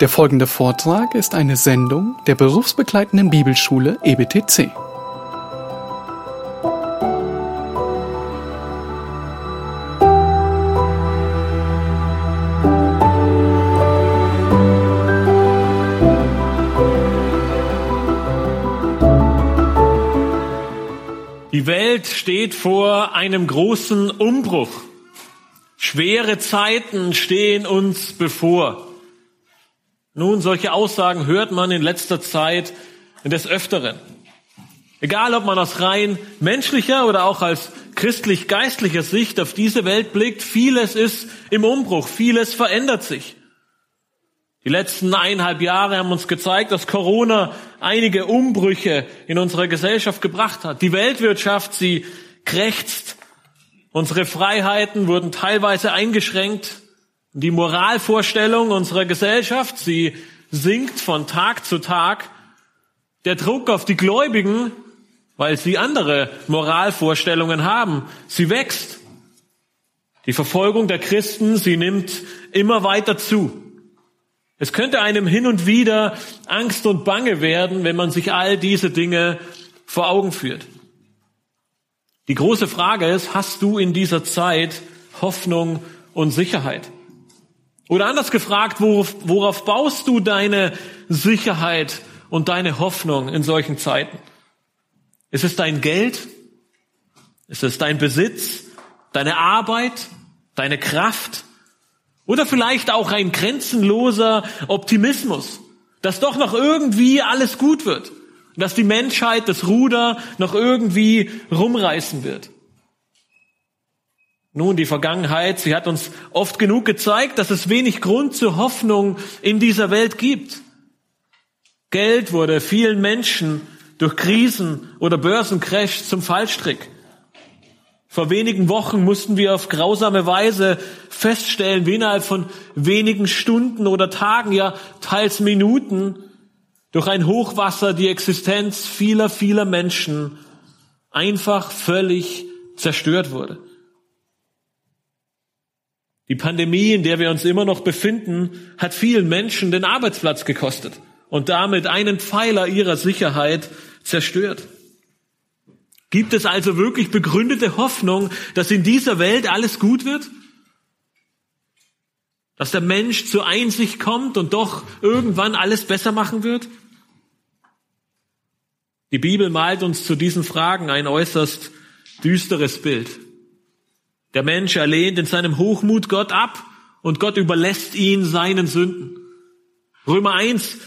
Der folgende Vortrag ist eine Sendung der berufsbegleitenden Bibelschule EBTC. Die Welt steht vor einem großen Umbruch. Schwere Zeiten stehen uns bevor. Nun, solche Aussagen hört man in letzter Zeit des Öfteren. Egal, ob man aus rein menschlicher oder auch als christlich-geistlicher Sicht auf diese Welt blickt, vieles ist im Umbruch, vieles verändert sich. Die letzten eineinhalb Jahre haben uns gezeigt, dass Corona einige Umbrüche in unserer Gesellschaft gebracht hat. Die Weltwirtschaft, sie krächzt. Unsere Freiheiten wurden teilweise eingeschränkt. Die Moralvorstellung unserer Gesellschaft, sie sinkt von Tag zu Tag. Der Druck auf die Gläubigen, weil sie andere Moralvorstellungen haben, sie wächst. Die Verfolgung der Christen, sie nimmt immer weiter zu. Es könnte einem hin und wieder Angst und Bange werden, wenn man sich all diese Dinge vor Augen führt. Die große Frage ist, hast du in dieser Zeit Hoffnung und Sicherheit? Oder anders gefragt, worauf, worauf baust du deine Sicherheit und deine Hoffnung in solchen Zeiten? Ist es dein Geld? Ist es dein Besitz? Deine Arbeit? Deine Kraft? Oder vielleicht auch ein grenzenloser Optimismus, dass doch noch irgendwie alles gut wird, dass die Menschheit das Ruder noch irgendwie rumreißen wird. Nun, die Vergangenheit, sie hat uns oft genug gezeigt, dass es wenig Grund zur Hoffnung in dieser Welt gibt. Geld wurde vielen Menschen durch Krisen oder Börsencrash zum Fallstrick. Vor wenigen Wochen mussten wir auf grausame Weise feststellen, wie innerhalb von wenigen Stunden oder Tagen, ja teils Minuten, durch ein Hochwasser die Existenz vieler, vieler Menschen einfach völlig zerstört wurde. Die Pandemie, in der wir uns immer noch befinden, hat vielen Menschen den Arbeitsplatz gekostet und damit einen Pfeiler ihrer Sicherheit zerstört. Gibt es also wirklich begründete Hoffnung, dass in dieser Welt alles gut wird? Dass der Mensch zur Einsicht kommt und doch irgendwann alles besser machen wird? Die Bibel malt uns zu diesen Fragen ein äußerst düsteres Bild. Der Mensch erlehnt in seinem Hochmut Gott ab und Gott überlässt ihn seinen Sünden. Römer 1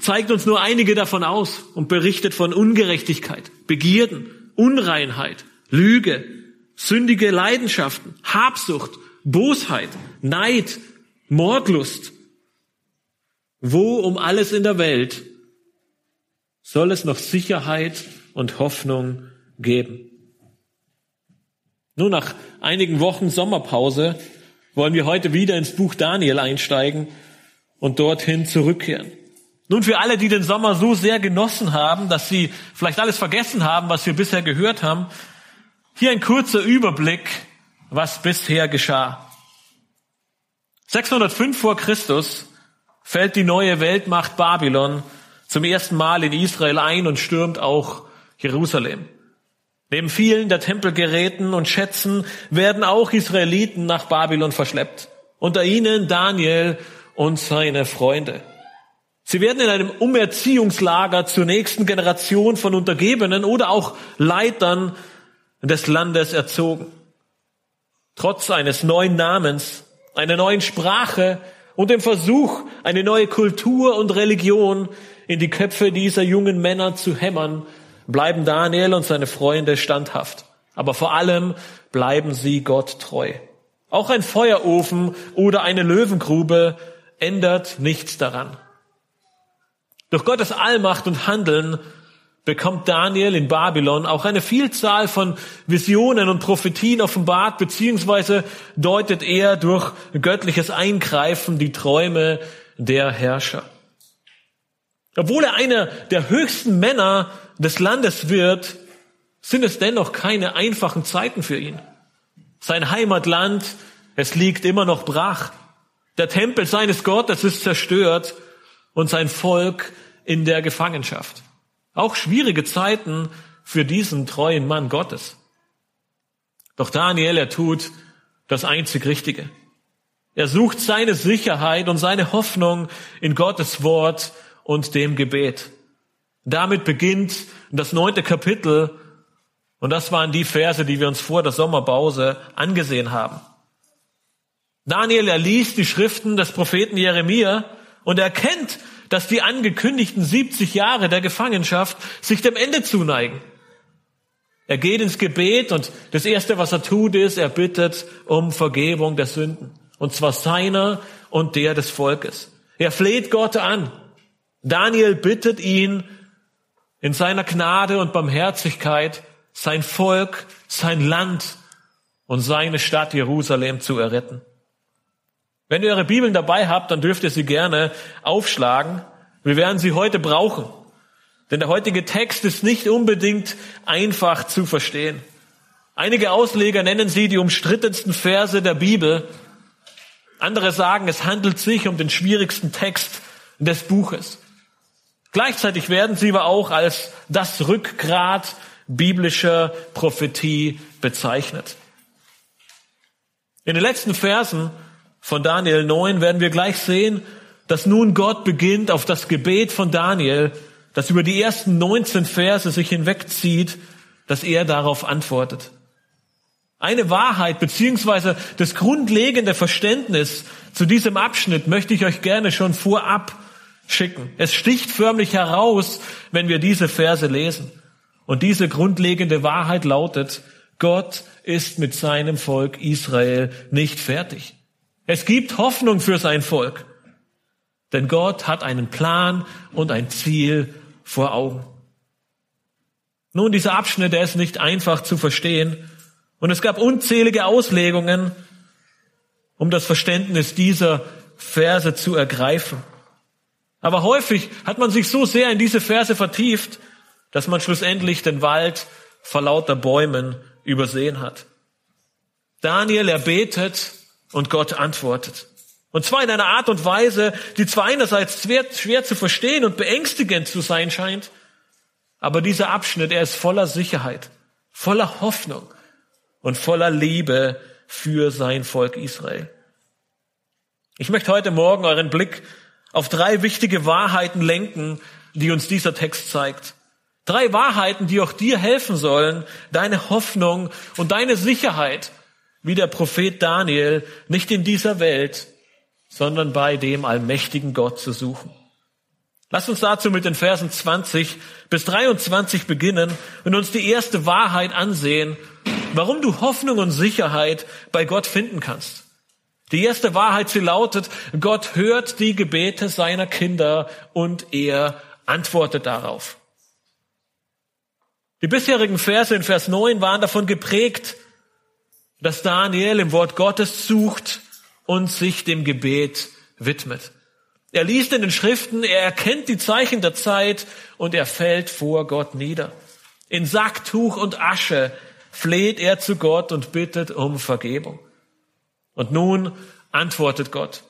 zeigt uns nur einige davon aus und berichtet von Ungerechtigkeit, Begierden, Unreinheit, Lüge, sündige Leidenschaften, Habsucht, Bosheit, Neid, Mordlust. Wo um alles in der Welt soll es noch Sicherheit und Hoffnung geben? Nur nach einigen Wochen Sommerpause wollen wir heute wieder ins Buch Daniel einsteigen und dorthin zurückkehren. Nun für alle, die den Sommer so sehr genossen haben, dass sie vielleicht alles vergessen haben, was wir bisher gehört haben, hier ein kurzer Überblick, was bisher geschah. 605 vor Christus fällt die neue Weltmacht Babylon zum ersten Mal in Israel ein und stürmt auch Jerusalem. Neben vielen der Tempelgeräten und Schätzen werden auch Israeliten nach Babylon verschleppt. Unter ihnen Daniel und seine Freunde. Sie werden in einem Umerziehungslager zur nächsten Generation von Untergebenen oder auch Leitern des Landes erzogen. Trotz eines neuen Namens, einer neuen Sprache und dem Versuch, eine neue Kultur und Religion in die Köpfe dieser jungen Männer zu hämmern, bleiben Daniel und seine Freunde standhaft. Aber vor allem bleiben sie Gott treu. Auch ein Feuerofen oder eine Löwengrube ändert nichts daran. Durch Gottes Allmacht und Handeln bekommt Daniel in Babylon auch eine Vielzahl von Visionen und Prophetien offenbart, beziehungsweise deutet er durch göttliches Eingreifen die Träume der Herrscher. Obwohl er einer der höchsten Männer des Landes wird, sind es dennoch keine einfachen Zeiten für ihn. Sein Heimatland, es liegt immer noch brach. Der Tempel seines Gottes ist zerstört und sein Volk in der Gefangenschaft. Auch schwierige Zeiten für diesen treuen Mann Gottes. Doch Daniel, er tut das einzig Richtige. Er sucht seine Sicherheit und seine Hoffnung in Gottes Wort und dem Gebet. Damit beginnt das neunte Kapitel und das waren die Verse, die wir uns vor der Sommerpause angesehen haben. Daniel, er liest die Schriften des Propheten Jeremia und erkennt, dass die angekündigten 70 Jahre der Gefangenschaft sich dem Ende zuneigen. Er geht ins Gebet und das Erste, was er tut, ist, er bittet um Vergebung der Sünden. Und zwar seiner und der des Volkes. Er fleht Gott an. Daniel bittet ihn in seiner Gnade und Barmherzigkeit, sein Volk, sein Land und seine Stadt Jerusalem zu erretten. Wenn ihr eure Bibeln dabei habt, dann dürft ihr sie gerne aufschlagen. Wir werden sie heute brauchen. Denn der heutige Text ist nicht unbedingt einfach zu verstehen. Einige Ausleger nennen sie die umstrittensten Verse der Bibel. Andere sagen, es handelt sich um den schwierigsten Text des Buches. Gleichzeitig werden sie aber auch als das Rückgrat biblischer Prophetie bezeichnet. In den letzten Versen von Daniel 9 werden wir gleich sehen, dass nun Gott beginnt auf das Gebet von Daniel, das über die ersten 19 Verse sich hinwegzieht, dass er darauf antwortet. Eine Wahrheit beziehungsweise das grundlegende Verständnis zu diesem Abschnitt möchte ich euch gerne schon vorab schicken. Es sticht förmlich heraus, wenn wir diese Verse lesen. Und diese grundlegende Wahrheit lautet, Gott ist mit seinem Volk Israel nicht fertig. Es gibt Hoffnung für sein Volk. Denn Gott hat einen Plan und ein Ziel vor Augen. Nun, dieser Abschnitt, der ist nicht einfach zu verstehen. Und es gab unzählige Auslegungen, um das Verständnis dieser Verse zu ergreifen. Aber häufig hat man sich so sehr in diese Verse vertieft, dass man schlussendlich den Wald vor lauter Bäumen übersehen hat. Daniel erbetet und Gott antwortet. Und zwar in einer Art und Weise, die zwar einerseits schwer, schwer, zu verstehen und beängstigend zu sein scheint, aber dieser Abschnitt, er ist voller Sicherheit, voller Hoffnung und voller Liebe für sein Volk Israel. Ich möchte heute Morgen euren Blick auf drei wichtige Wahrheiten lenken, die uns dieser Text zeigt. Drei Wahrheiten, die auch dir helfen sollen, deine Hoffnung und deine Sicherheit, wie der Prophet Daniel, nicht in dieser Welt, sondern bei dem allmächtigen Gott zu suchen. Lass uns dazu mit den Versen 20 bis 23 beginnen und uns die erste Wahrheit ansehen, warum du Hoffnung und Sicherheit bei Gott finden kannst. Die erste Wahrheit, sie lautet, Gott hört die Gebete seiner Kinder und er antwortet darauf. Die bisherigen Verse in Vers 9 waren davon geprägt, dass Daniel im Wort Gottes sucht und sich dem Gebet widmet. Er liest in den Schriften, er erkennt die Zeichen der Zeit und er fällt vor Gott nieder. In Sacktuch und Asche fleht er zu Gott und bittet um Vergebung. Und nun antwortet Gott.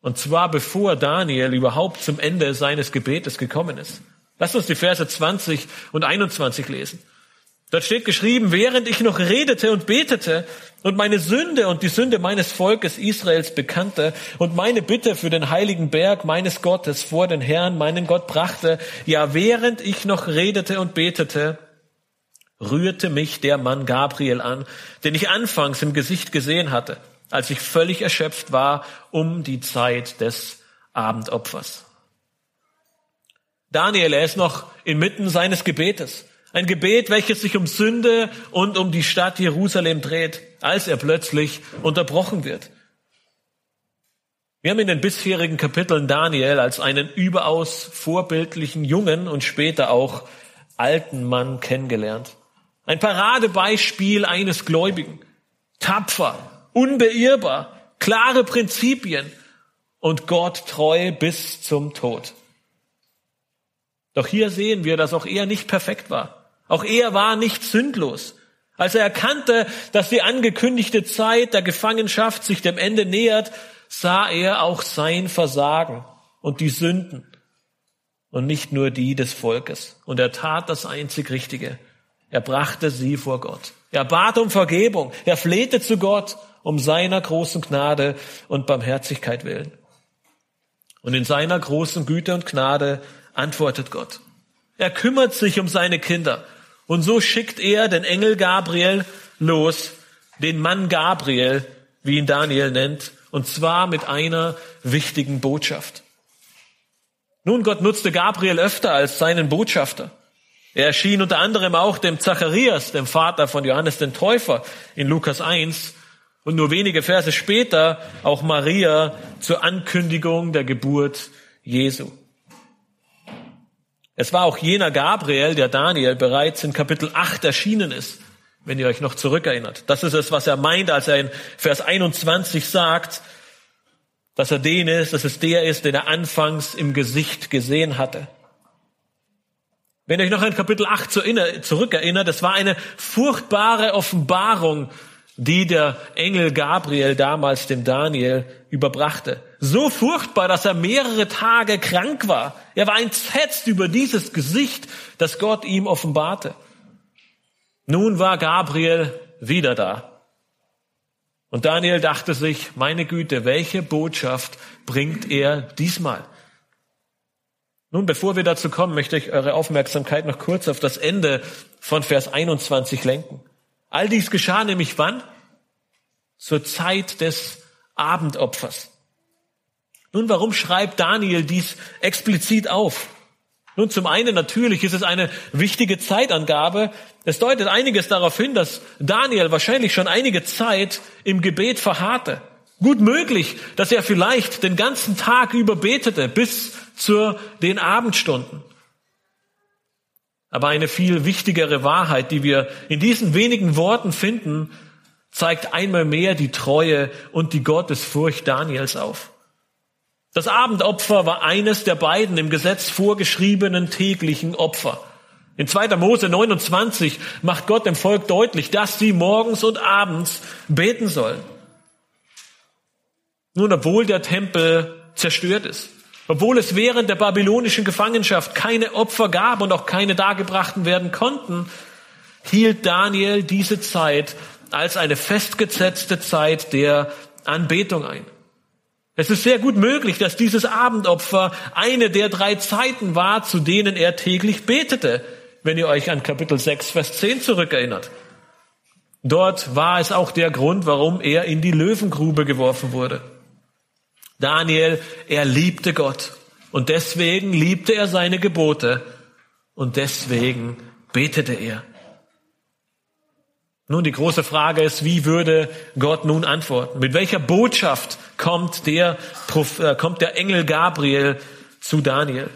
Und zwar bevor Daniel überhaupt zum Ende seines Gebetes gekommen ist. Lass uns die Verse 20 und 21 lesen. Dort steht geschrieben, während ich noch redete und betete und meine Sünde und die Sünde meines Volkes Israels bekannte und meine Bitte für den heiligen Berg meines Gottes vor den Herrn, meinen Gott, brachte, ja, während ich noch redete und betete, rührte mich der Mann Gabriel an, den ich anfangs im Gesicht gesehen hatte, als ich völlig erschöpft war um die Zeit des Abendopfers. Daniel, er ist noch inmitten seines Gebetes. Ein Gebet, welches sich um Sünde und um die Stadt Jerusalem dreht, als er plötzlich unterbrochen wird. Wir haben in den bisherigen Kapiteln Daniel als einen überaus vorbildlichen jungen und später auch alten Mann kennengelernt. Ein Paradebeispiel eines Gläubigen. Tapfer, unbeirrbar, klare Prinzipien und Gott treu bis zum Tod. Doch hier sehen wir, dass auch er nicht perfekt war. Auch er war nicht sündlos. Als er erkannte, dass die angekündigte Zeit der Gefangenschaft sich dem Ende nähert, sah er auch sein Versagen und die Sünden und nicht nur die des Volkes. Und er tat das einzig Richtige. Er brachte sie vor Gott. Er bat um Vergebung. Er flehte zu Gott um seiner großen Gnade und Barmherzigkeit willen. Und in seiner großen Güte und Gnade antwortet Gott. Er kümmert sich um seine Kinder. Und so schickt er den Engel Gabriel los, den Mann Gabriel, wie ihn Daniel nennt, und zwar mit einer wichtigen Botschaft. Nun, Gott nutzte Gabriel öfter als seinen Botschafter. Er erschien unter anderem auch dem Zacharias, dem Vater von Johannes den Täufer, in Lukas 1 und nur wenige Verse später auch Maria zur Ankündigung der Geburt Jesu. Es war auch jener Gabriel, der Daniel bereits in Kapitel 8 erschienen ist, wenn ihr euch noch zurückerinnert. Das ist es, was er meint, als er in Vers 21 sagt, dass er den ist, dass es der ist, den er anfangs im Gesicht gesehen hatte. Wenn ihr euch noch an Kapitel 8 zurückerinnert, das war eine furchtbare Offenbarung, die der Engel Gabriel damals dem Daniel überbrachte. So furchtbar, dass er mehrere Tage krank war. Er war entsetzt über dieses Gesicht, das Gott ihm offenbarte. Nun war Gabriel wieder da. Und Daniel dachte sich, meine Güte, welche Botschaft bringt er diesmal? Nun, bevor wir dazu kommen, möchte ich eure Aufmerksamkeit noch kurz auf das Ende von Vers 21 lenken. All dies geschah nämlich wann? Zur Zeit des Abendopfers. Nun, warum schreibt Daniel dies explizit auf? Nun, zum einen natürlich ist es eine wichtige Zeitangabe. Es deutet einiges darauf hin, dass Daniel wahrscheinlich schon einige Zeit im Gebet verharrte. Gut möglich, dass er vielleicht den ganzen Tag über betete bis zu den Abendstunden. Aber eine viel wichtigere Wahrheit, die wir in diesen wenigen Worten finden, zeigt einmal mehr die Treue und die Gottesfurcht Daniels auf. Das Abendopfer war eines der beiden im Gesetz vorgeschriebenen täglichen Opfer. In 2. Mose 29 macht Gott dem Volk deutlich, dass sie morgens und abends beten sollen. Nun, obwohl der Tempel zerstört ist, obwohl es während der babylonischen Gefangenschaft keine Opfer gab und auch keine dargebrachten werden konnten, hielt Daniel diese Zeit als eine festgesetzte Zeit der Anbetung ein. Es ist sehr gut möglich, dass dieses Abendopfer eine der drei Zeiten war, zu denen er täglich betete, wenn ihr euch an Kapitel 6, Vers 10 zurückerinnert. Dort war es auch der Grund, warum er in die Löwengrube geworfen wurde. Daniel, er liebte Gott und deswegen liebte er seine Gebote und deswegen betete er. Nun, die große Frage ist, wie würde Gott nun antworten? Mit welcher Botschaft kommt der, äh, kommt der Engel Gabriel zu Daniel?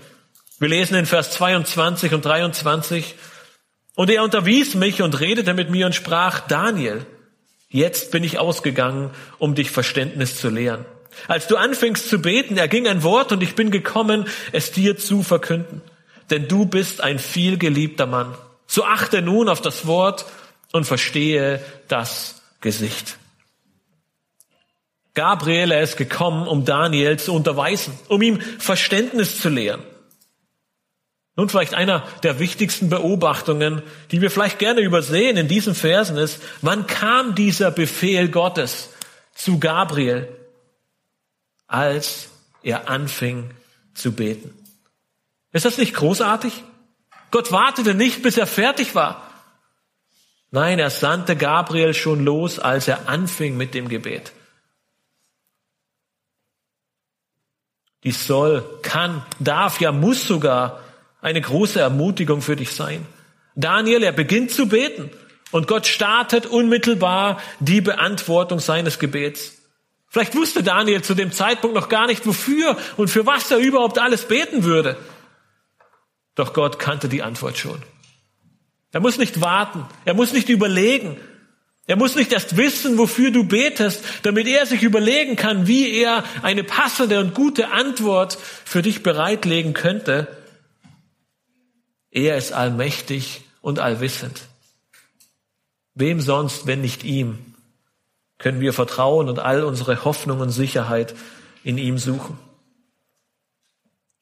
Wir lesen in Vers 22 und 23, und er unterwies mich und redete mit mir und sprach, Daniel, jetzt bin ich ausgegangen, um dich Verständnis zu lehren. Als du anfingst zu beten, erging ein Wort und ich bin gekommen, es dir zu verkünden. Denn du bist ein vielgeliebter Mann. So achte nun auf das Wort und verstehe das Gesicht. Gabriel ist gekommen, um Daniel zu unterweisen, um ihm Verständnis zu lehren. Nun vielleicht einer der wichtigsten Beobachtungen, die wir vielleicht gerne übersehen in diesen Versen ist, wann kam dieser Befehl Gottes zu Gabriel, als er anfing zu beten? Ist das nicht großartig? Gott wartete nicht, bis er fertig war. Nein, er sandte Gabriel schon los, als er anfing mit dem Gebet. Dies soll, kann, darf, ja muss sogar eine große Ermutigung für dich sein. Daniel, er beginnt zu beten und Gott startet unmittelbar die Beantwortung seines Gebets. Vielleicht wusste Daniel zu dem Zeitpunkt noch gar nicht, wofür und für was er überhaupt alles beten würde. Doch Gott kannte die Antwort schon. Er muss nicht warten. Er muss nicht überlegen. Er muss nicht erst wissen, wofür du betest, damit er sich überlegen kann, wie er eine passende und gute Antwort für dich bereitlegen könnte. Er ist allmächtig und allwissend. Wem sonst, wenn nicht ihm, können wir vertrauen und all unsere Hoffnung und Sicherheit in ihm suchen.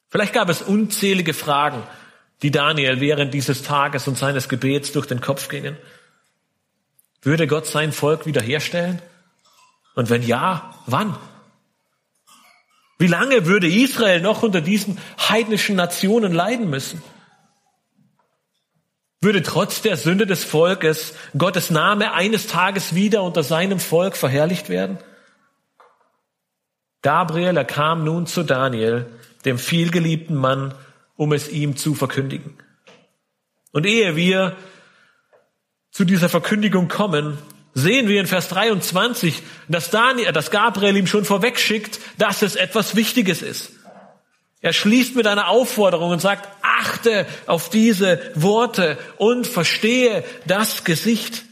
Vielleicht gab es unzählige Fragen, die Daniel während dieses Tages und seines Gebets durch den Kopf gingen. Würde Gott sein Volk wiederherstellen? Und wenn ja, wann? Wie lange würde Israel noch unter diesen heidnischen Nationen leiden müssen? Würde trotz der Sünde des Volkes Gottes Name eines Tages wieder unter seinem Volk verherrlicht werden? Gabriel, er kam nun zu Daniel, dem vielgeliebten Mann, um es ihm zu verkündigen. Und ehe wir zu dieser Verkündigung kommen, sehen wir in Vers 23, dass Daniel, dass Gabriel ihm schon vorwegschickt, dass es etwas Wichtiges ist. Er schließt mit einer Aufforderung und sagt, achte auf diese Worte und verstehe das Gesicht.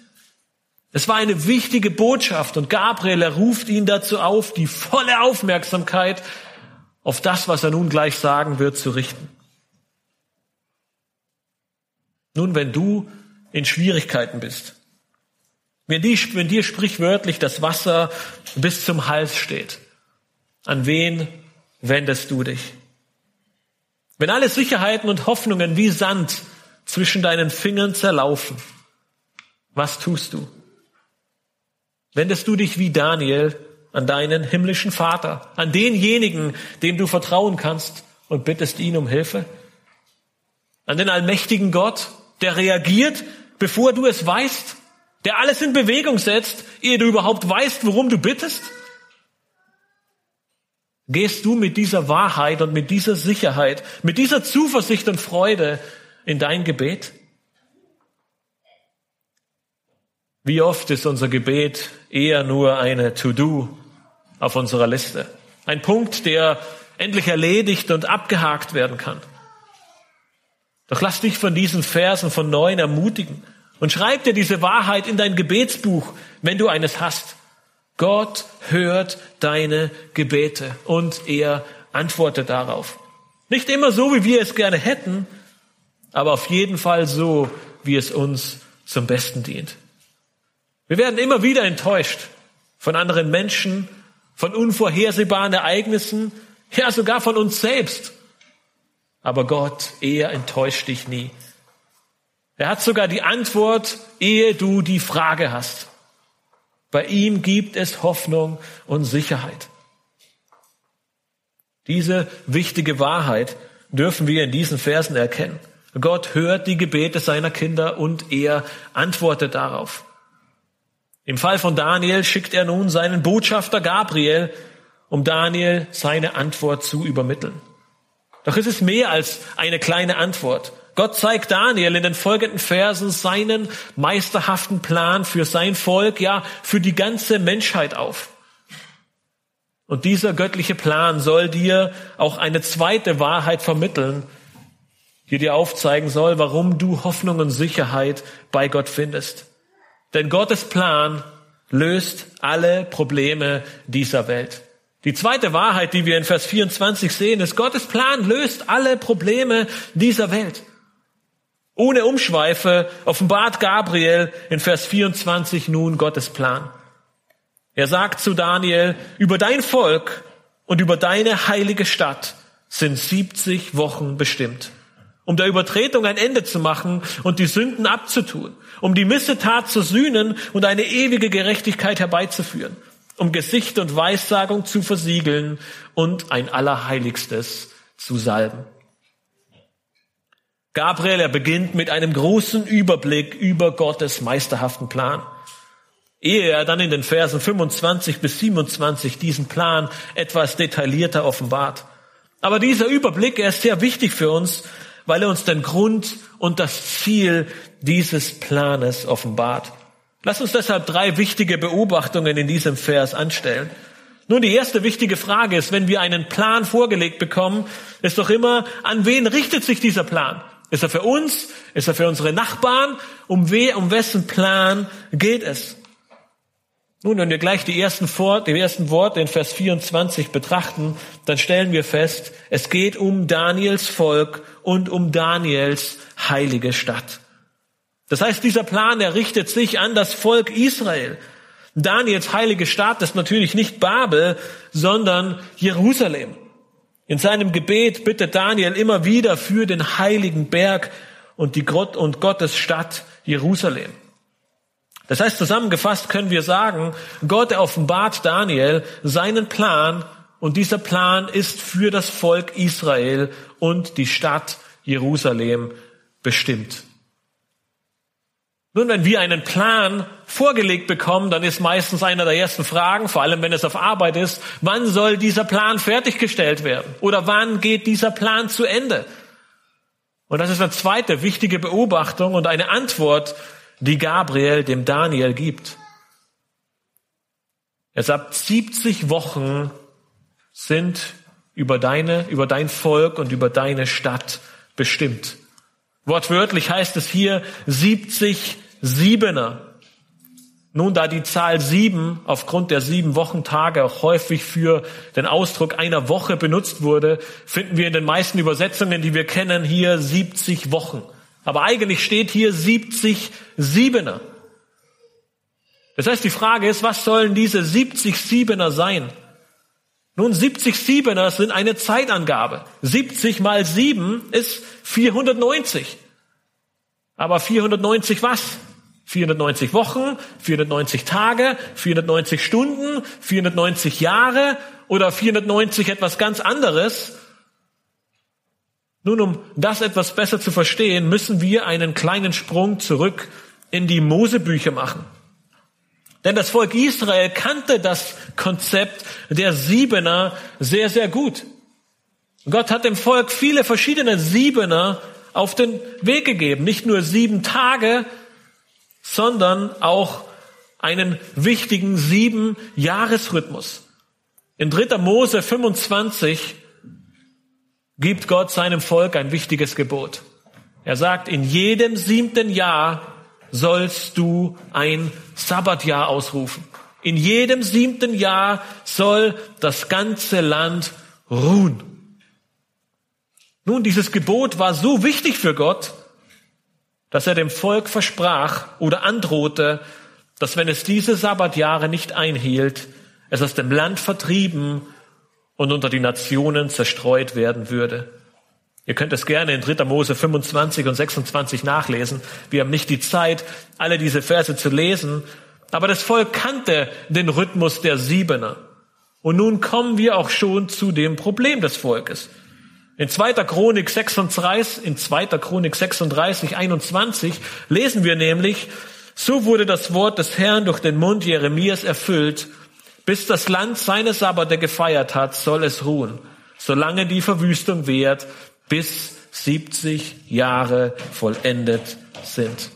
Es war eine wichtige Botschaft und Gabriel ruft ihn dazu auf, die volle Aufmerksamkeit auf das, was er nun gleich sagen wird, zu richten. Nun, wenn du in Schwierigkeiten bist, wenn, die, wenn dir sprichwörtlich das Wasser bis zum Hals steht, an wen wendest du dich? Wenn alle Sicherheiten und Hoffnungen wie Sand zwischen deinen Fingern zerlaufen, was tust du? Wendest du dich wie Daniel an deinen himmlischen Vater, an denjenigen, dem du vertrauen kannst und bittest ihn um Hilfe? An den allmächtigen Gott, der reagiert, bevor du es weißt, der alles in Bewegung setzt, ehe du überhaupt weißt, worum du bittest? Gehst du mit dieser Wahrheit und mit dieser Sicherheit, mit dieser Zuversicht und Freude in dein Gebet? Wie oft ist unser Gebet eher nur eine To-Do auf unserer Liste? Ein Punkt, der endlich erledigt und abgehakt werden kann. Doch lass dich von diesen Versen von neun ermutigen und schreib dir diese Wahrheit in dein Gebetsbuch, wenn du eines hast. Gott hört deine Gebete und er antwortet darauf. Nicht immer so, wie wir es gerne hätten, aber auf jeden Fall so, wie es uns zum Besten dient. Wir werden immer wieder enttäuscht von anderen Menschen, von unvorhersehbaren Ereignissen, ja sogar von uns selbst. Aber Gott, er enttäuscht dich nie. Er hat sogar die Antwort, ehe du die Frage hast. Bei ihm gibt es Hoffnung und Sicherheit. Diese wichtige Wahrheit dürfen wir in diesen Versen erkennen. Gott hört die Gebete seiner Kinder und er antwortet darauf. Im Fall von Daniel schickt er nun seinen Botschafter Gabriel, um Daniel seine Antwort zu übermitteln. Doch es ist mehr als eine kleine Antwort. Gott zeigt Daniel in den folgenden Versen seinen meisterhaften Plan für sein Volk, ja, für die ganze Menschheit auf. Und dieser göttliche Plan soll dir auch eine zweite Wahrheit vermitteln, die dir aufzeigen soll, warum du Hoffnung und Sicherheit bei Gott findest. Denn Gottes Plan löst alle Probleme dieser Welt. Die zweite Wahrheit, die wir in Vers 24 sehen, ist, Gottes Plan löst alle Probleme dieser Welt. Ohne Umschweife offenbart Gabriel in Vers 24 nun Gottes Plan. Er sagt zu Daniel, über dein Volk und über deine heilige Stadt sind 70 Wochen bestimmt, um der Übertretung ein Ende zu machen und die Sünden abzutun, um die Missetat zu sühnen und eine ewige Gerechtigkeit herbeizuführen, um Gesicht und Weissagung zu versiegeln und ein Allerheiligstes zu salben. Gabriel, er beginnt mit einem großen Überblick über Gottes meisterhaften Plan. Ehe er dann in den Versen 25 bis 27 diesen Plan etwas detaillierter offenbart. Aber dieser Überblick, er ist sehr wichtig für uns, weil er uns den Grund und das Ziel dieses Planes offenbart. Lass uns deshalb drei wichtige Beobachtungen in diesem Vers anstellen. Nun, die erste wichtige Frage ist, wenn wir einen Plan vorgelegt bekommen, ist doch immer, an wen richtet sich dieser Plan? Ist er für uns? Ist er für unsere Nachbarn? Um, we, um wessen Plan geht es? Nun, wenn wir gleich die ersten, Vor die ersten Worte in Vers 24 betrachten, dann stellen wir fest, es geht um Daniels Volk und um Daniels heilige Stadt. Das heißt, dieser Plan, er richtet sich an das Volk Israel. Daniels heilige Stadt ist natürlich nicht Babel, sondern Jerusalem. In seinem Gebet bittet Daniel immer wieder für den heiligen Berg und die Gott und Gottes Stadt Jerusalem. Das heißt, zusammengefasst können wir sagen, Gott offenbart Daniel seinen Plan und dieser Plan ist für das Volk Israel und die Stadt Jerusalem bestimmt. Nun, wenn wir einen Plan vorgelegt bekommen, dann ist meistens einer der ersten Fragen, vor allem wenn es auf Arbeit ist, wann soll dieser Plan fertiggestellt werden? Oder wann geht dieser Plan zu Ende? Und das ist eine zweite wichtige Beobachtung und eine Antwort, die Gabriel dem Daniel gibt. Er sagt, 70 Wochen sind über deine, über dein Volk und über deine Stadt bestimmt. Wortwörtlich heißt es hier 70 Siebener. Nun, da die Zahl sieben aufgrund der sieben Wochentage auch häufig für den Ausdruck einer Woche benutzt wurde, finden wir in den meisten Übersetzungen, die wir kennen, hier 70 Wochen. Aber eigentlich steht hier 70 Siebener. Das heißt, die Frage ist, was sollen diese 70 Siebener sein? Nun, 70 Siebener sind eine Zeitangabe. 70 mal 7 ist 490. Aber 490 was? 490 Wochen, 490 Tage, 490 Stunden, 490 Jahre oder 490 etwas ganz anderes. Nun, um das etwas besser zu verstehen, müssen wir einen kleinen Sprung zurück in die Mosebücher machen. Denn das Volk Israel kannte das Konzept der Siebener sehr, sehr gut. Gott hat dem Volk viele verschiedene Siebener auf den Weg gegeben. Nicht nur sieben Tage, sondern auch einen wichtigen sieben Jahresrhythmus. In 3. Mose 25 gibt Gott seinem Volk ein wichtiges Gebot. Er sagt, in jedem siebten Jahr sollst du ein Sabbatjahr ausrufen. In jedem siebten Jahr soll das ganze Land ruhen. Nun, dieses Gebot war so wichtig für Gott, dass er dem Volk versprach oder androhte, dass wenn es diese Sabbatjahre nicht einhielt, es aus dem Land vertrieben und unter die Nationen zerstreut werden würde. Ihr könnt es gerne in 3. Mose 25 und 26 nachlesen. Wir haben nicht die Zeit, alle diese Verse zu lesen, aber das Volk kannte den Rhythmus der Siebener. Und nun kommen wir auch schon zu dem Problem des Volkes. In 2. Chronik 36, in 2. Chronik 36, 21 lesen wir nämlich, so wurde das Wort des Herrn durch den Mund Jeremias erfüllt, bis das Land seine Sabbate gefeiert hat, soll es ruhen, solange die Verwüstung währt, bis 70 Jahre vollendet sind.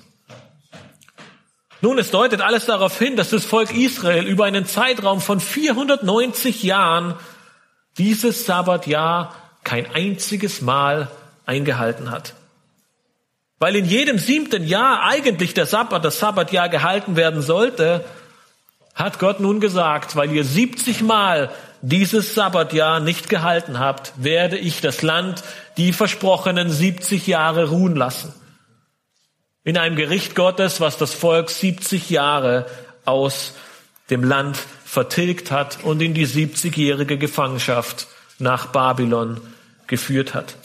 Nun, es deutet alles darauf hin, dass das Volk Israel über einen Zeitraum von 490 Jahren dieses Sabbatjahr kein einziges Mal eingehalten hat. Weil in jedem siebten Jahr eigentlich der Sabbat, das Sabbatjahr gehalten werden sollte, hat Gott nun gesagt, weil ihr 70 Mal dieses Sabbatjahr nicht gehalten habt, werde ich das Land die versprochenen 70 Jahre ruhen lassen. In einem Gericht Gottes, was das Volk 70 Jahre aus dem Land vertilgt hat und in die 70-jährige Gefangenschaft nach Babylon geführt hat.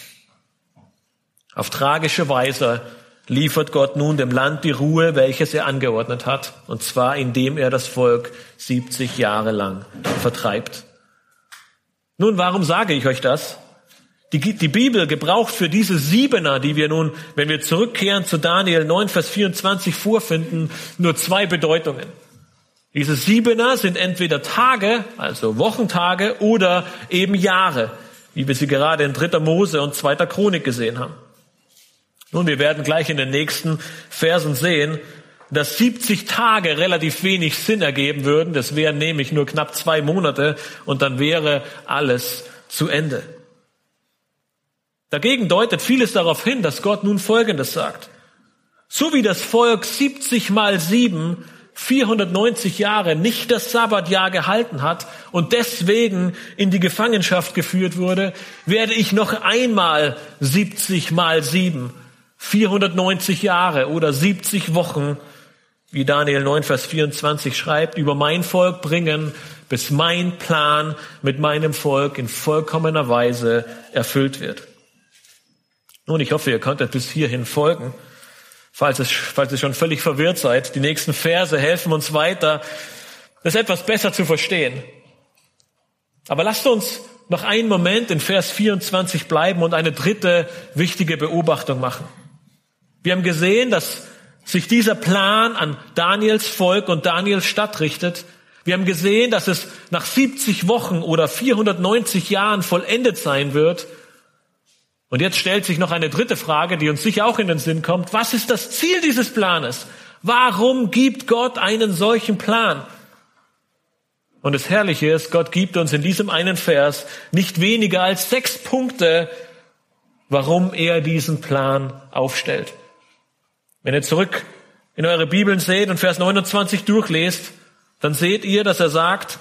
Auf tragische Weise liefert Gott nun dem Land die Ruhe, welches er angeordnet hat, und zwar indem er das Volk 70 Jahre lang vertreibt. Nun, warum sage ich euch das? Die, die Bibel gebraucht für diese Siebener, die wir nun, wenn wir zurückkehren zu Daniel 9, Vers 24 vorfinden, nur zwei Bedeutungen. Diese Siebener sind entweder Tage, also Wochentage, oder eben Jahre, wie wir sie gerade in 3. Mose und 2. Chronik gesehen haben. Nun, wir werden gleich in den nächsten Versen sehen, dass 70 Tage relativ wenig Sinn ergeben würden. Das wären nämlich nur knapp zwei Monate und dann wäre alles zu Ende. Dagegen deutet vieles darauf hin, dass Gott nun Folgendes sagt. So wie das Volk 70 mal 7 490 Jahre nicht das Sabbatjahr gehalten hat und deswegen in die Gefangenschaft geführt wurde, werde ich noch einmal 70 mal 7, 490 Jahre oder 70 Wochen, wie Daniel 9, Vers 24 schreibt, über mein Volk bringen, bis mein Plan mit meinem Volk in vollkommener Weise erfüllt wird. Nun, ich hoffe, ihr konntet bis hierhin folgen. Falls, es, falls ihr schon völlig verwirrt seid, die nächsten Verse helfen uns weiter, das etwas besser zu verstehen. Aber lasst uns noch einen Moment in Vers 24 bleiben und eine dritte wichtige Beobachtung machen. Wir haben gesehen, dass sich dieser Plan an Daniels Volk und Daniels Stadt richtet. Wir haben gesehen, dass es nach 70 Wochen oder 490 Jahren vollendet sein wird. Und jetzt stellt sich noch eine dritte Frage, die uns sicher auch in den Sinn kommt. Was ist das Ziel dieses Planes? Warum gibt Gott einen solchen Plan? Und das Herrliche ist, Gott gibt uns in diesem einen Vers nicht weniger als sechs Punkte, warum er diesen Plan aufstellt. Wenn ihr zurück in eure Bibeln seht und Vers 29 durchlest, dann seht ihr, dass er sagt,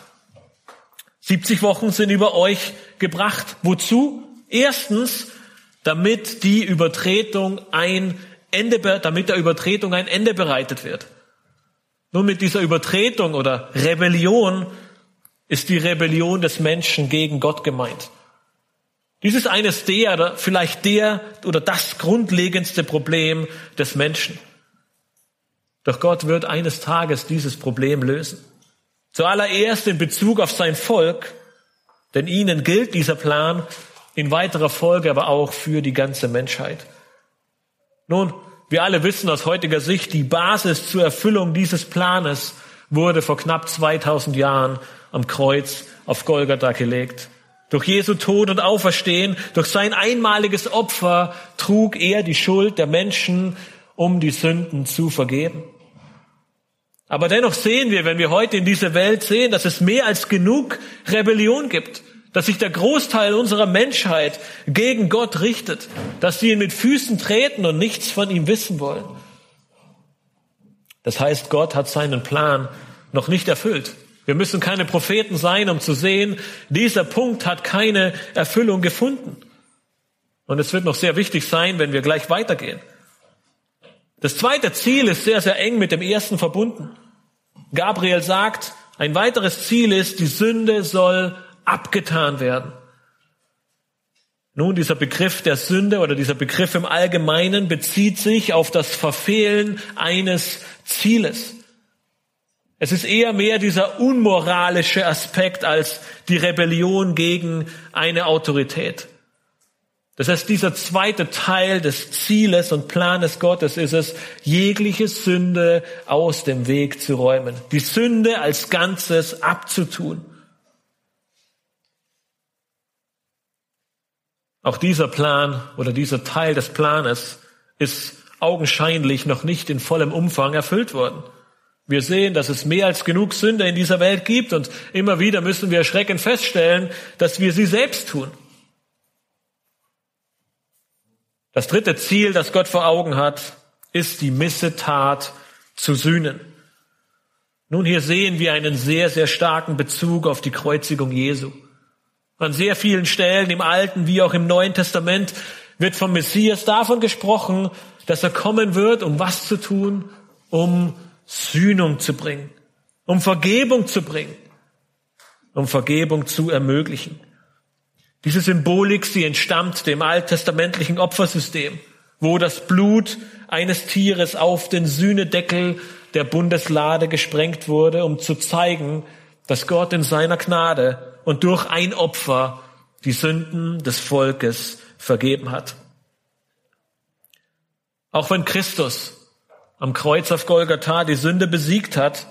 70 Wochen sind über euch gebracht. Wozu? Erstens, damit die Übertretung ein Ende, damit der Übertretung ein Ende bereitet wird. Nun mit dieser Übertretung oder Rebellion ist die Rebellion des Menschen gegen Gott gemeint. Dies ist eines der, oder vielleicht der oder das grundlegendste Problem des Menschen. Doch Gott wird eines Tages dieses Problem lösen. Zuallererst in Bezug auf sein Volk, denn ihnen gilt dieser Plan in weiterer Folge aber auch für die ganze Menschheit. Nun, wir alle wissen aus heutiger Sicht, die Basis zur Erfüllung dieses Planes wurde vor knapp 2000 Jahren am Kreuz auf Golgatha gelegt. Durch Jesu Tod und Auferstehen, durch sein einmaliges Opfer trug er die Schuld der Menschen, um die Sünden zu vergeben. Aber dennoch sehen wir, wenn wir heute in diese Welt sehen, dass es mehr als genug Rebellion gibt dass sich der Großteil unserer Menschheit gegen Gott richtet, dass sie ihn mit Füßen treten und nichts von ihm wissen wollen. Das heißt, Gott hat seinen Plan noch nicht erfüllt. Wir müssen keine Propheten sein, um zu sehen, dieser Punkt hat keine Erfüllung gefunden. Und es wird noch sehr wichtig sein, wenn wir gleich weitergehen. Das zweite Ziel ist sehr, sehr eng mit dem ersten verbunden. Gabriel sagt, ein weiteres Ziel ist, die Sünde soll abgetan werden. Nun, dieser Begriff der Sünde oder dieser Begriff im Allgemeinen bezieht sich auf das Verfehlen eines Zieles. Es ist eher mehr dieser unmoralische Aspekt als die Rebellion gegen eine Autorität. Das heißt, dieser zweite Teil des Zieles und Planes Gottes ist es, jegliche Sünde aus dem Weg zu räumen, die Sünde als Ganzes abzutun. Auch dieser Plan oder dieser Teil des Planes ist augenscheinlich noch nicht in vollem Umfang erfüllt worden. Wir sehen, dass es mehr als genug Sünde in dieser Welt gibt und immer wieder müssen wir erschreckend feststellen, dass wir sie selbst tun. Das dritte Ziel, das Gott vor Augen hat, ist die Missetat zu sühnen. Nun, hier sehen wir einen sehr, sehr starken Bezug auf die Kreuzigung Jesu. An sehr vielen Stellen im Alten wie auch im Neuen Testament wird vom Messias davon gesprochen, dass er kommen wird, um was zu tun? Um Sühnung zu bringen, um Vergebung zu bringen, um Vergebung zu ermöglichen. Diese Symbolik, sie entstammt dem alttestamentlichen Opfersystem, wo das Blut eines Tieres auf den Sühnedeckel der Bundeslade gesprengt wurde, um zu zeigen, dass Gott in seiner Gnade und durch ein Opfer die Sünden des Volkes vergeben hat. Auch wenn Christus am Kreuz auf Golgatha die Sünde besiegt hat,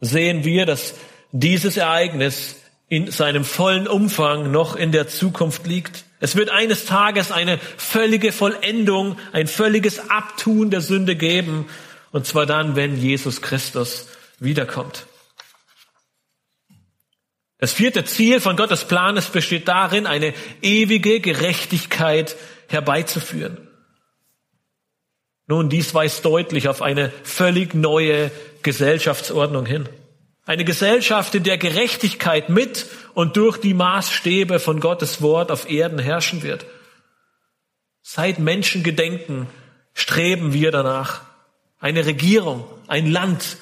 sehen wir, dass dieses Ereignis in seinem vollen Umfang noch in der Zukunft liegt. Es wird eines Tages eine völlige Vollendung, ein völliges Abtun der Sünde geben, und zwar dann, wenn Jesus Christus wiederkommt. Das vierte Ziel von Gottes Planes besteht darin, eine ewige Gerechtigkeit herbeizuführen. Nun, dies weist deutlich auf eine völlig neue Gesellschaftsordnung hin. Eine Gesellschaft, in der Gerechtigkeit mit und durch die Maßstäbe von Gottes Wort auf Erden herrschen wird. Seit Menschengedenken streben wir danach. Eine Regierung, ein Land,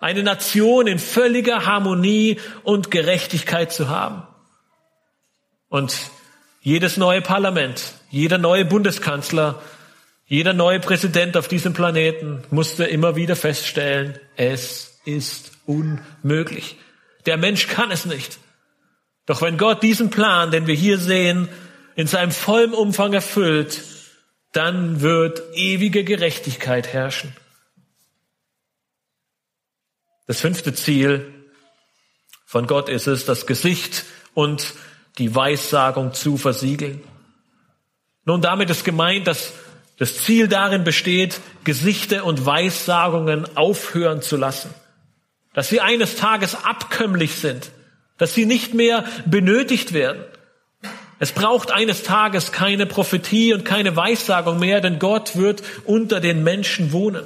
eine Nation in völliger Harmonie und Gerechtigkeit zu haben. Und jedes neue Parlament, jeder neue Bundeskanzler, jeder neue Präsident auf diesem Planeten musste immer wieder feststellen, es ist unmöglich. Der Mensch kann es nicht. Doch wenn Gott diesen Plan, den wir hier sehen, in seinem vollen Umfang erfüllt, dann wird ewige Gerechtigkeit herrschen. Das fünfte Ziel von Gott ist es, das Gesicht und die Weissagung zu versiegeln. Nun, damit ist gemeint, dass das Ziel darin besteht, Gesichte und Weissagungen aufhören zu lassen. Dass sie eines Tages abkömmlich sind, dass sie nicht mehr benötigt werden. Es braucht eines Tages keine Prophetie und keine Weissagung mehr, denn Gott wird unter den Menschen wohnen.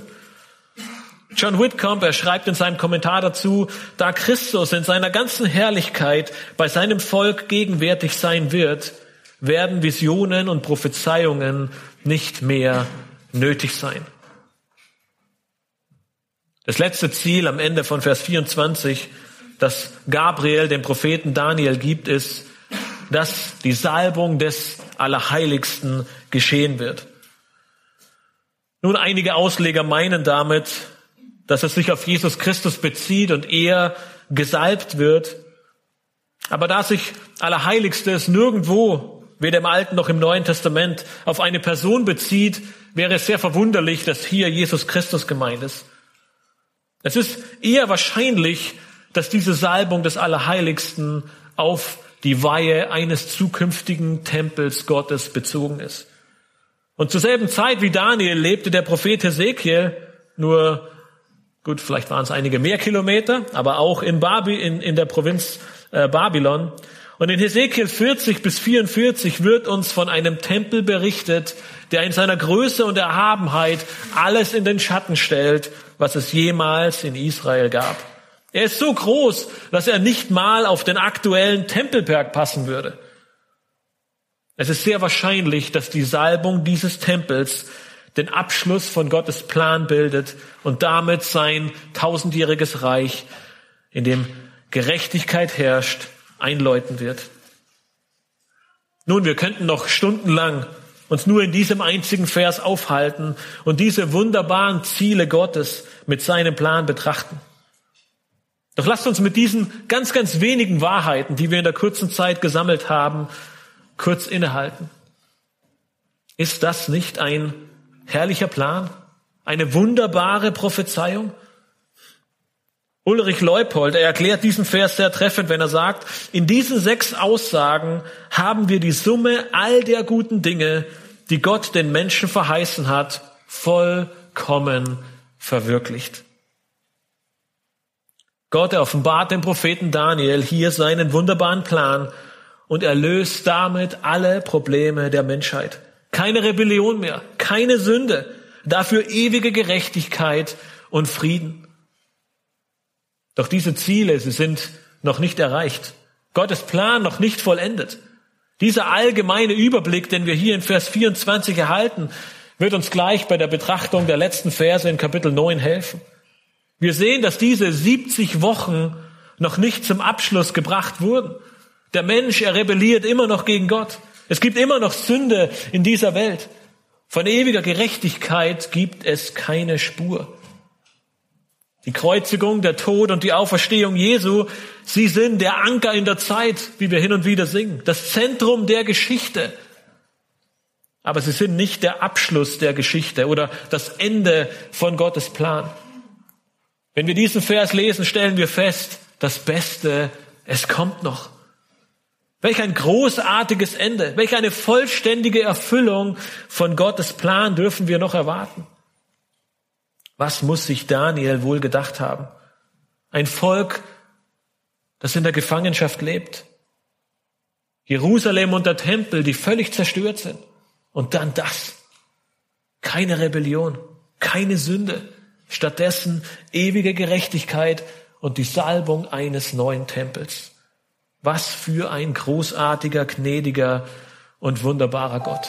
John Whitcomb, er schreibt in seinem Kommentar dazu, da Christus in seiner ganzen Herrlichkeit bei seinem Volk gegenwärtig sein wird, werden Visionen und Prophezeiungen nicht mehr nötig sein. Das letzte Ziel am Ende von Vers 24, das Gabriel dem Propheten Daniel gibt, ist, dass die Salbung des Allerheiligsten geschehen wird. Nun, einige Ausleger meinen damit, dass es sich auf Jesus Christus bezieht und er gesalbt wird. Aber da sich Allerheiligstes nirgendwo, weder im Alten noch im Neuen Testament, auf eine Person bezieht, wäre es sehr verwunderlich, dass hier Jesus Christus gemeint ist. Es ist eher wahrscheinlich, dass diese Salbung des Allerheiligsten auf die Weihe eines zukünftigen Tempels Gottes bezogen ist. Und zur selben Zeit wie Daniel lebte der Prophet Hesekiel nur Gut, vielleicht waren es einige mehr Kilometer, aber auch in, Babi, in, in der Provinz äh, Babylon. Und in Hesekiel 40 bis 44 wird uns von einem Tempel berichtet, der in seiner Größe und Erhabenheit alles in den Schatten stellt, was es jemals in Israel gab. Er ist so groß, dass er nicht mal auf den aktuellen Tempelberg passen würde. Es ist sehr wahrscheinlich, dass die Salbung dieses Tempels den Abschluss von Gottes Plan bildet und damit sein tausendjähriges Reich, in dem Gerechtigkeit herrscht, einläuten wird. Nun, wir könnten noch stundenlang uns nur in diesem einzigen Vers aufhalten und diese wunderbaren Ziele Gottes mit seinem Plan betrachten. Doch lasst uns mit diesen ganz, ganz wenigen Wahrheiten, die wir in der kurzen Zeit gesammelt haben, kurz innehalten. Ist das nicht ein herrlicher Plan, eine wunderbare Prophezeiung. Ulrich Leupold, er erklärt diesen Vers sehr treffend, wenn er sagt, in diesen sechs Aussagen haben wir die Summe all der guten Dinge, die Gott den Menschen verheißen hat, vollkommen verwirklicht. Gott offenbart dem Propheten Daniel hier seinen wunderbaren Plan und er löst damit alle Probleme der Menschheit. Keine Rebellion mehr, keine Sünde, dafür ewige Gerechtigkeit und Frieden. Doch diese Ziele, sie sind noch nicht erreicht. Gottes Plan noch nicht vollendet. Dieser allgemeine Überblick, den wir hier in Vers 24 erhalten, wird uns gleich bei der Betrachtung der letzten Verse in Kapitel 9 helfen. Wir sehen, dass diese 70 Wochen noch nicht zum Abschluss gebracht wurden. Der Mensch, er rebelliert immer noch gegen Gott. Es gibt immer noch Sünde in dieser Welt. Von ewiger Gerechtigkeit gibt es keine Spur. Die Kreuzigung, der Tod und die Auferstehung Jesu, sie sind der Anker in der Zeit, wie wir hin und wieder singen, das Zentrum der Geschichte. Aber sie sind nicht der Abschluss der Geschichte oder das Ende von Gottes Plan. Wenn wir diesen Vers lesen, stellen wir fest, das Beste, es kommt noch. Welch ein großartiges Ende, welch eine vollständige Erfüllung von Gottes Plan dürfen wir noch erwarten. Was muss sich Daniel wohl gedacht haben? Ein Volk, das in der Gefangenschaft lebt. Jerusalem und der Tempel, die völlig zerstört sind. Und dann das. Keine Rebellion, keine Sünde. Stattdessen ewige Gerechtigkeit und die Salbung eines neuen Tempels. Was für ein großartiger, gnädiger und wunderbarer Gott.